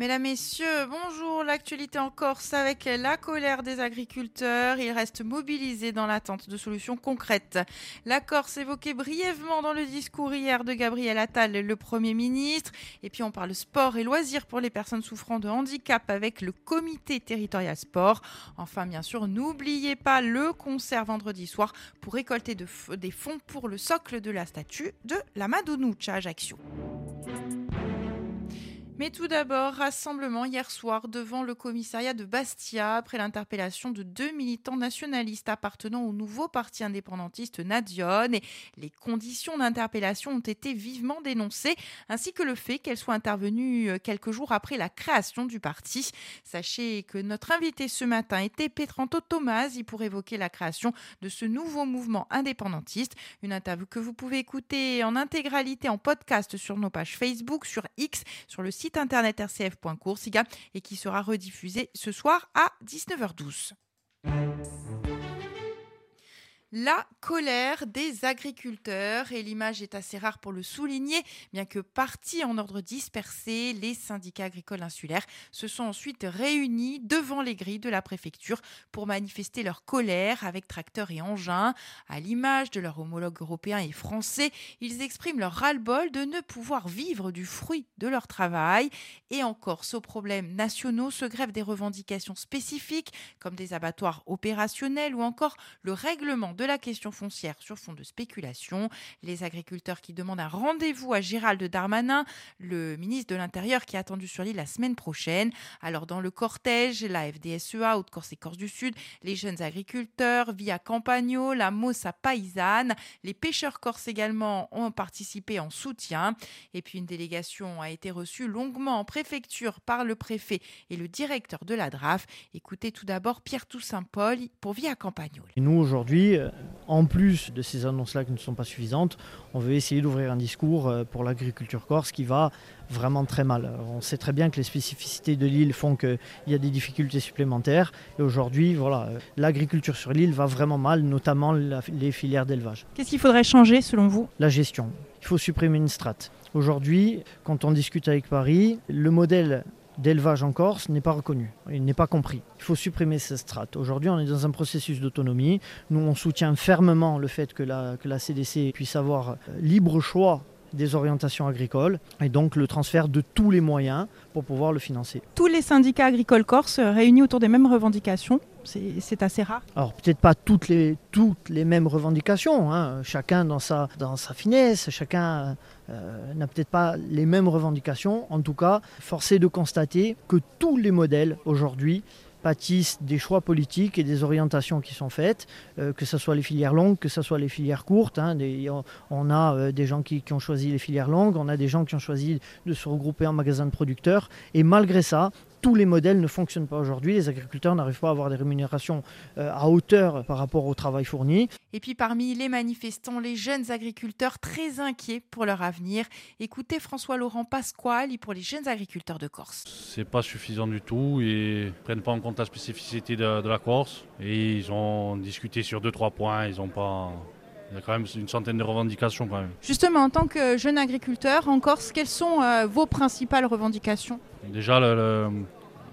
Mesdames, Messieurs, bonjour. L'actualité en Corse avec la colère des agriculteurs. Ils restent mobilisés dans l'attente de solutions concrètes. La Corse évoquée brièvement dans le discours hier de Gabriel Attal, le Premier ministre. Et puis on parle sport et loisirs pour les personnes souffrant de handicap avec le comité territorial sport. Enfin, bien sûr, n'oubliez pas le concert vendredi soir pour récolter des fonds pour le socle de la statue de la Madonoucha Ajaccio. Mais tout d'abord, rassemblement hier soir devant le commissariat de Bastia après l'interpellation de deux militants nationalistes appartenant au nouveau parti indépendantiste Nadion. Et les conditions d'interpellation ont été vivement dénoncées, ainsi que le fait qu'elles soient intervenues euh, quelques jours après la création du parti. Sachez que notre invité ce matin était Petranto Tomasi pour évoquer la création de ce nouveau mouvement indépendantiste. Une interview que vous pouvez écouter en intégralité en podcast sur nos pages Facebook, sur X, sur le site internet rcf.coursiga et qui sera rediffusé ce soir à 19h12 la colère des agriculteurs. Et l'image est assez rare pour le souligner, bien que partis en ordre dispersé, les syndicats agricoles insulaires se sont ensuite réunis devant les grilles de la préfecture pour manifester leur colère avec tracteurs et engins. À l'image de leurs homologues européens et français, ils expriment leur ras-le-bol de ne pouvoir vivre du fruit de leur travail. Et encore, aux problèmes nationaux se grèvent des revendications spécifiques, comme des abattoirs opérationnels ou encore le règlement de la question foncière sur fond de spéculation. Les agriculteurs qui demandent un rendez-vous à Gérald Darmanin, le ministre de l'Intérieur qui est attendu sur l'île la semaine prochaine. Alors dans le cortège, la FDSEA, Haute-Corse et Corse du Sud, les jeunes agriculteurs, Via Campagno, la Mossa Paysanne, les pêcheurs corses également ont participé en soutien. Et puis une délégation a été reçue longuement en préfecture par le préfet et le directeur de la DRAF. Écoutez tout d'abord Pierre Toussaint Paul pour Via Campagno. nous aujourd'hui, euh, en plus de ces annonces-là qui ne sont pas suffisantes, on veut essayer d'ouvrir un discours euh, pour l'agriculture corse qui va vraiment très mal. On sait très bien que les spécificités de l'île font qu'il y a des difficultés supplémentaires. Et aujourd'hui, voilà, euh, l'agriculture sur l'île va vraiment mal, notamment les filières d'élevage. Qu'est-ce qu'il faudrait changer selon vous? La gestion. Il faut supprimer une strate. Aujourd'hui, quand on discute avec Paris, le modèle d'élevage en Corse n'est pas reconnu, il n'est pas compris. Il faut supprimer ces strates. Aujourd'hui, on est dans un processus d'autonomie. Nous, on soutient fermement le fait que la, que la CDC puisse avoir euh, libre choix des orientations agricoles et donc le transfert de tous les moyens pour pouvoir le financer. Tous les syndicats agricoles corses réunis autour des mêmes revendications, c'est assez rare Alors peut-être pas toutes les, toutes les mêmes revendications, hein. chacun dans sa, dans sa finesse, chacun euh, n'a peut-être pas les mêmes revendications. En tout cas, force est de constater que tous les modèles aujourd'hui pâtissent des choix politiques et des orientations qui sont faites, euh, que ce soit les filières longues, que ce soit les filières courtes. Hein, on a euh, des gens qui, qui, ont choisi les filières longues, on a des gens qui ont choisi de se regrouper en magasins de producteurs. Et malgré ça, tous les modèles ne fonctionnent pas aujourd'hui. Les agriculteurs n'arrivent pas à avoir des rémunérations euh, à hauteur par rapport au travail fourni. Et puis parmi les manifestants, les jeunes agriculteurs très inquiets pour leur avenir. Écoutez François-Laurent Pasquale pour les jeunes agriculteurs de Corse. C'est pas suffisant du tout et ne prennent pas en compte la spécificité de, la Corse. Et ils ont discuté sur deux trois points. Ils ont pas il y a quand même une centaine de revendications quand même. Justement, en tant que jeune agriculteur en Corse, quelles sont euh, vos principales revendications? Déjà,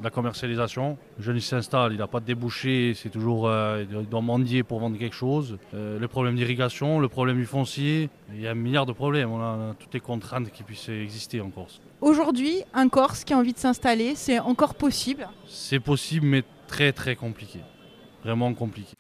la commercialisation. Le jeune il s'installe, il n'a pas de débouché, c'est toujours, euh, il doit mendier pour vendre quelque chose. Euh, le problème d'irrigation, le problème du foncier, il y a un milliard de problèmes. On a toutes les contraintes qui puissent exister en Corse. Aujourd'hui, un Corse qui a envie de s'installer, c'est encore possible? C'est possible, mais très très compliqué. Vraiment compliqué.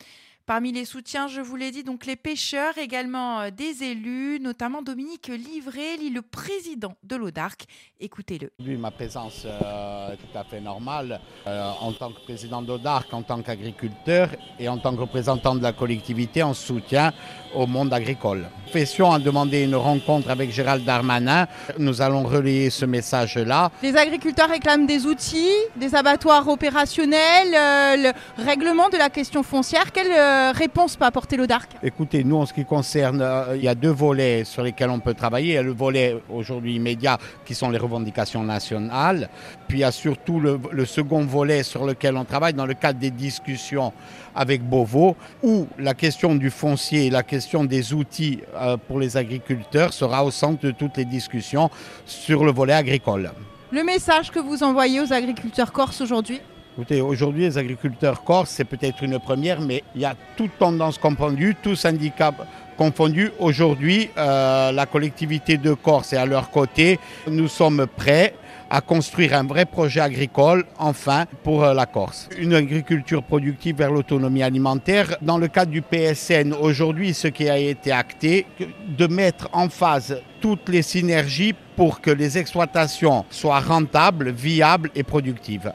Parmi les soutiens, je vous l'ai dit, donc les pêcheurs, également euh, des élus, notamment Dominique Livré, le président de l'ODARC. Écoutez-le. Lui, ma présence euh, est tout à fait normale euh, en tant que président d'ODARC, en tant qu'agriculteur et en tant que représentant de la collectivité en soutien au monde agricole. Profession a demandé une rencontre avec Gérald Darmanin. Nous allons relayer ce message-là. Les agriculteurs réclament des outils, des abattoirs opérationnels, le règlement de la question foncière. Quelle euh, réponse peut apporter l'ODARC Écoutez, nous, en ce qui concerne, euh, il y a deux volets sur lesquels on peut travailler. Il y a le volet aujourd'hui immédiat, qui sont les revendications nationales. Puis il y a surtout le, le second volet sur lequel on travaille dans le cadre des discussions avec Beauvau, où la question du foncier et la question des outils euh, pour les agriculteurs sera au centre de toutes les discussions sur le volet agricole. Le message que vous envoyez aux agriculteurs corses aujourd'hui? Écoutez, aujourd'hui, les agriculteurs corses, c'est peut-être une première, mais il y a toute tendance confondue, tous syndicats confondus. Aujourd'hui, euh, la collectivité de Corse est à leur côté. Nous sommes prêts à construire un vrai projet agricole, enfin, pour euh, la Corse. Une agriculture productive vers l'autonomie alimentaire. Dans le cadre du PSN, aujourd'hui, ce qui a été acté, de mettre en phase toutes les synergies pour que les exploitations soient rentables, viables et productives.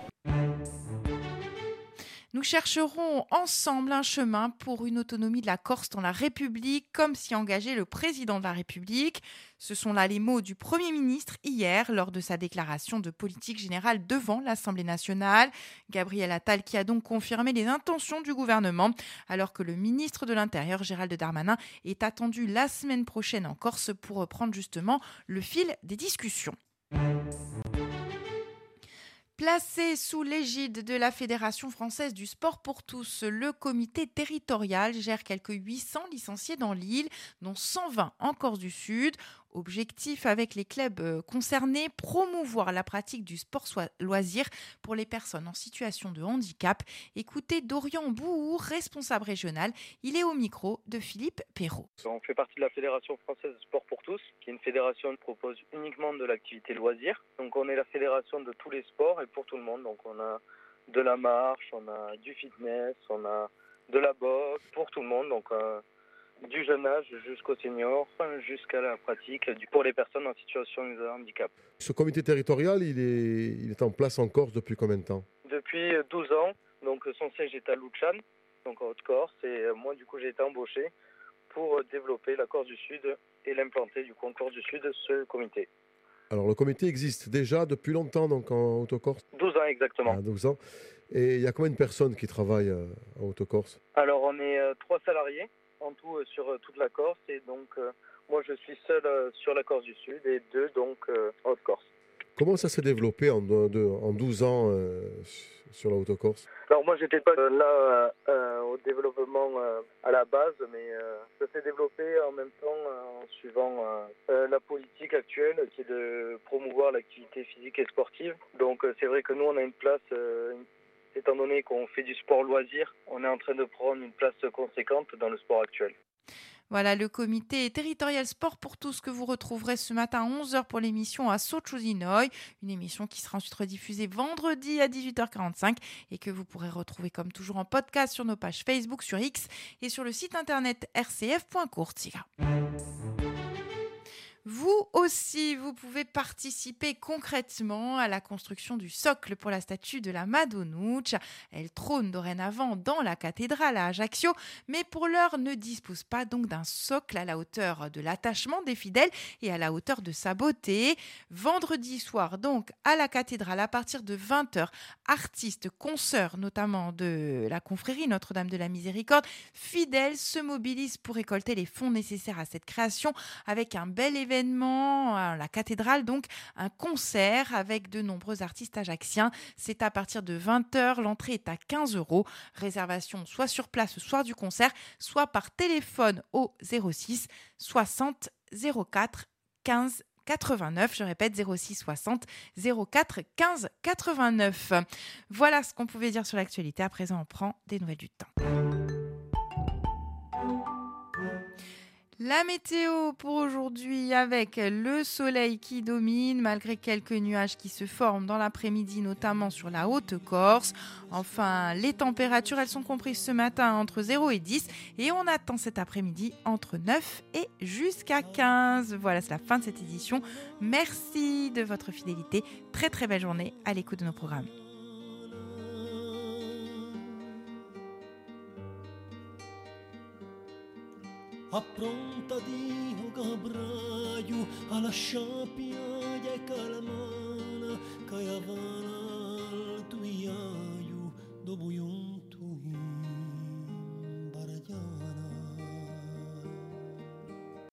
Nous chercherons ensemble un chemin pour une autonomie de la Corse dans la République, comme s'y engageait le président de la République. Ce sont là les mots du Premier ministre hier lors de sa déclaration de politique générale devant l'Assemblée nationale. Gabriel Attal qui a donc confirmé les intentions du gouvernement, alors que le ministre de l'Intérieur, Gérald Darmanin, est attendu la semaine prochaine en Corse pour reprendre justement le fil des discussions. Placé sous l'égide de la Fédération française du sport pour tous, le comité territorial gère quelques 800 licenciés dans l'île, dont 120 en Corse du Sud. Objectif avec les clubs euh, concernés, promouvoir la pratique du sport loisir pour les personnes en situation de handicap. Écoutez Dorian Bouhour, responsable régional. Il est au micro de Philippe Perrault. On fait partie de la Fédération française de sport pour tous, qui est une fédération qui propose uniquement de l'activité loisir. Donc on est la fédération de tous les sports et pour tout le monde. Donc on a de la marche, on a du fitness, on a de la boxe pour tout le monde. Donc euh, du jeune âge jusqu'au senior, jusqu'à la pratique pour les personnes en situation de handicap. Ce comité territorial, il est, il est en place en Corse depuis combien de temps? Depuis 12 ans. Donc son siège est à Luchan, donc en Haute-Corse. Et moi, du coup, j'ai été embauché pour développer la Corse du Sud et l'implanter du coup en Corse du Sud, ce comité. Alors le comité existe déjà depuis longtemps donc en Haute-Corse? 12 ans exactement. 12 ans. Et il y a combien de personnes qui travaillent euh, en Haute-Corse? Alors on est euh, trois salariés en tout euh, sur toute la Corse et donc moi je suis seul sur la Corse du Sud et deux donc en Haute-Corse. Comment ça s'est développé en, en 12 ans sur la Haute-Corse Alors moi j'étais pas là au développement à la base, mais ça s'est développé en même temps en suivant la politique actuelle qui est de promouvoir l'activité physique et sportive. Donc c'est vrai que nous on a une place, étant donné qu'on fait du sport loisir, on est en train de prendre une place conséquente dans le sport actuel. Voilà le comité territorial sport pour tous que vous retrouverez ce matin à 11h pour l'émission à Sochuzinoy, une émission qui sera ensuite rediffusée vendredi à 18h45 et que vous pourrez retrouver comme toujours en podcast sur nos pages Facebook, sur X et sur le site internet rcf.courtiga. Vous aussi, vous pouvez participer concrètement à la construction du socle pour la statue de la Madonnouche. Elle trône dorénavant dans la cathédrale à Ajaccio, mais pour l'heure ne dispose pas donc d'un socle à la hauteur de l'attachement des fidèles et à la hauteur de sa beauté. Vendredi soir, donc, à la cathédrale, à partir de 20h, artistes, consoeurs, notamment de la confrérie Notre-Dame de la Miséricorde, fidèles se mobilisent pour récolter les fonds nécessaires à cette création avec un bel événement à la cathédrale, donc un concert avec de nombreux artistes ajacciens. C'est à partir de 20h, l'entrée est à 15 euros. Réservation soit sur place, soit du concert, soit par téléphone au 06 60 04 15 89, je répète 06 60 04 15 89. Voilà ce qu'on pouvait dire sur l'actualité. À présent, on prend des nouvelles du temps. La météo pour aujourd'hui avec le soleil qui domine malgré quelques nuages qui se forment dans l'après-midi notamment sur la haute Corse. Enfin, les températures elles sont comprises ce matin entre 0 et 10 et on attend cet après-midi entre 9 et jusqu'à 15. Voilà, c'est la fin de cette édition. Merci de votre fidélité. Très très belle journée à l'écoute de nos programmes. appronta un cabraio, alla sciappia e Calamana, Caiavana.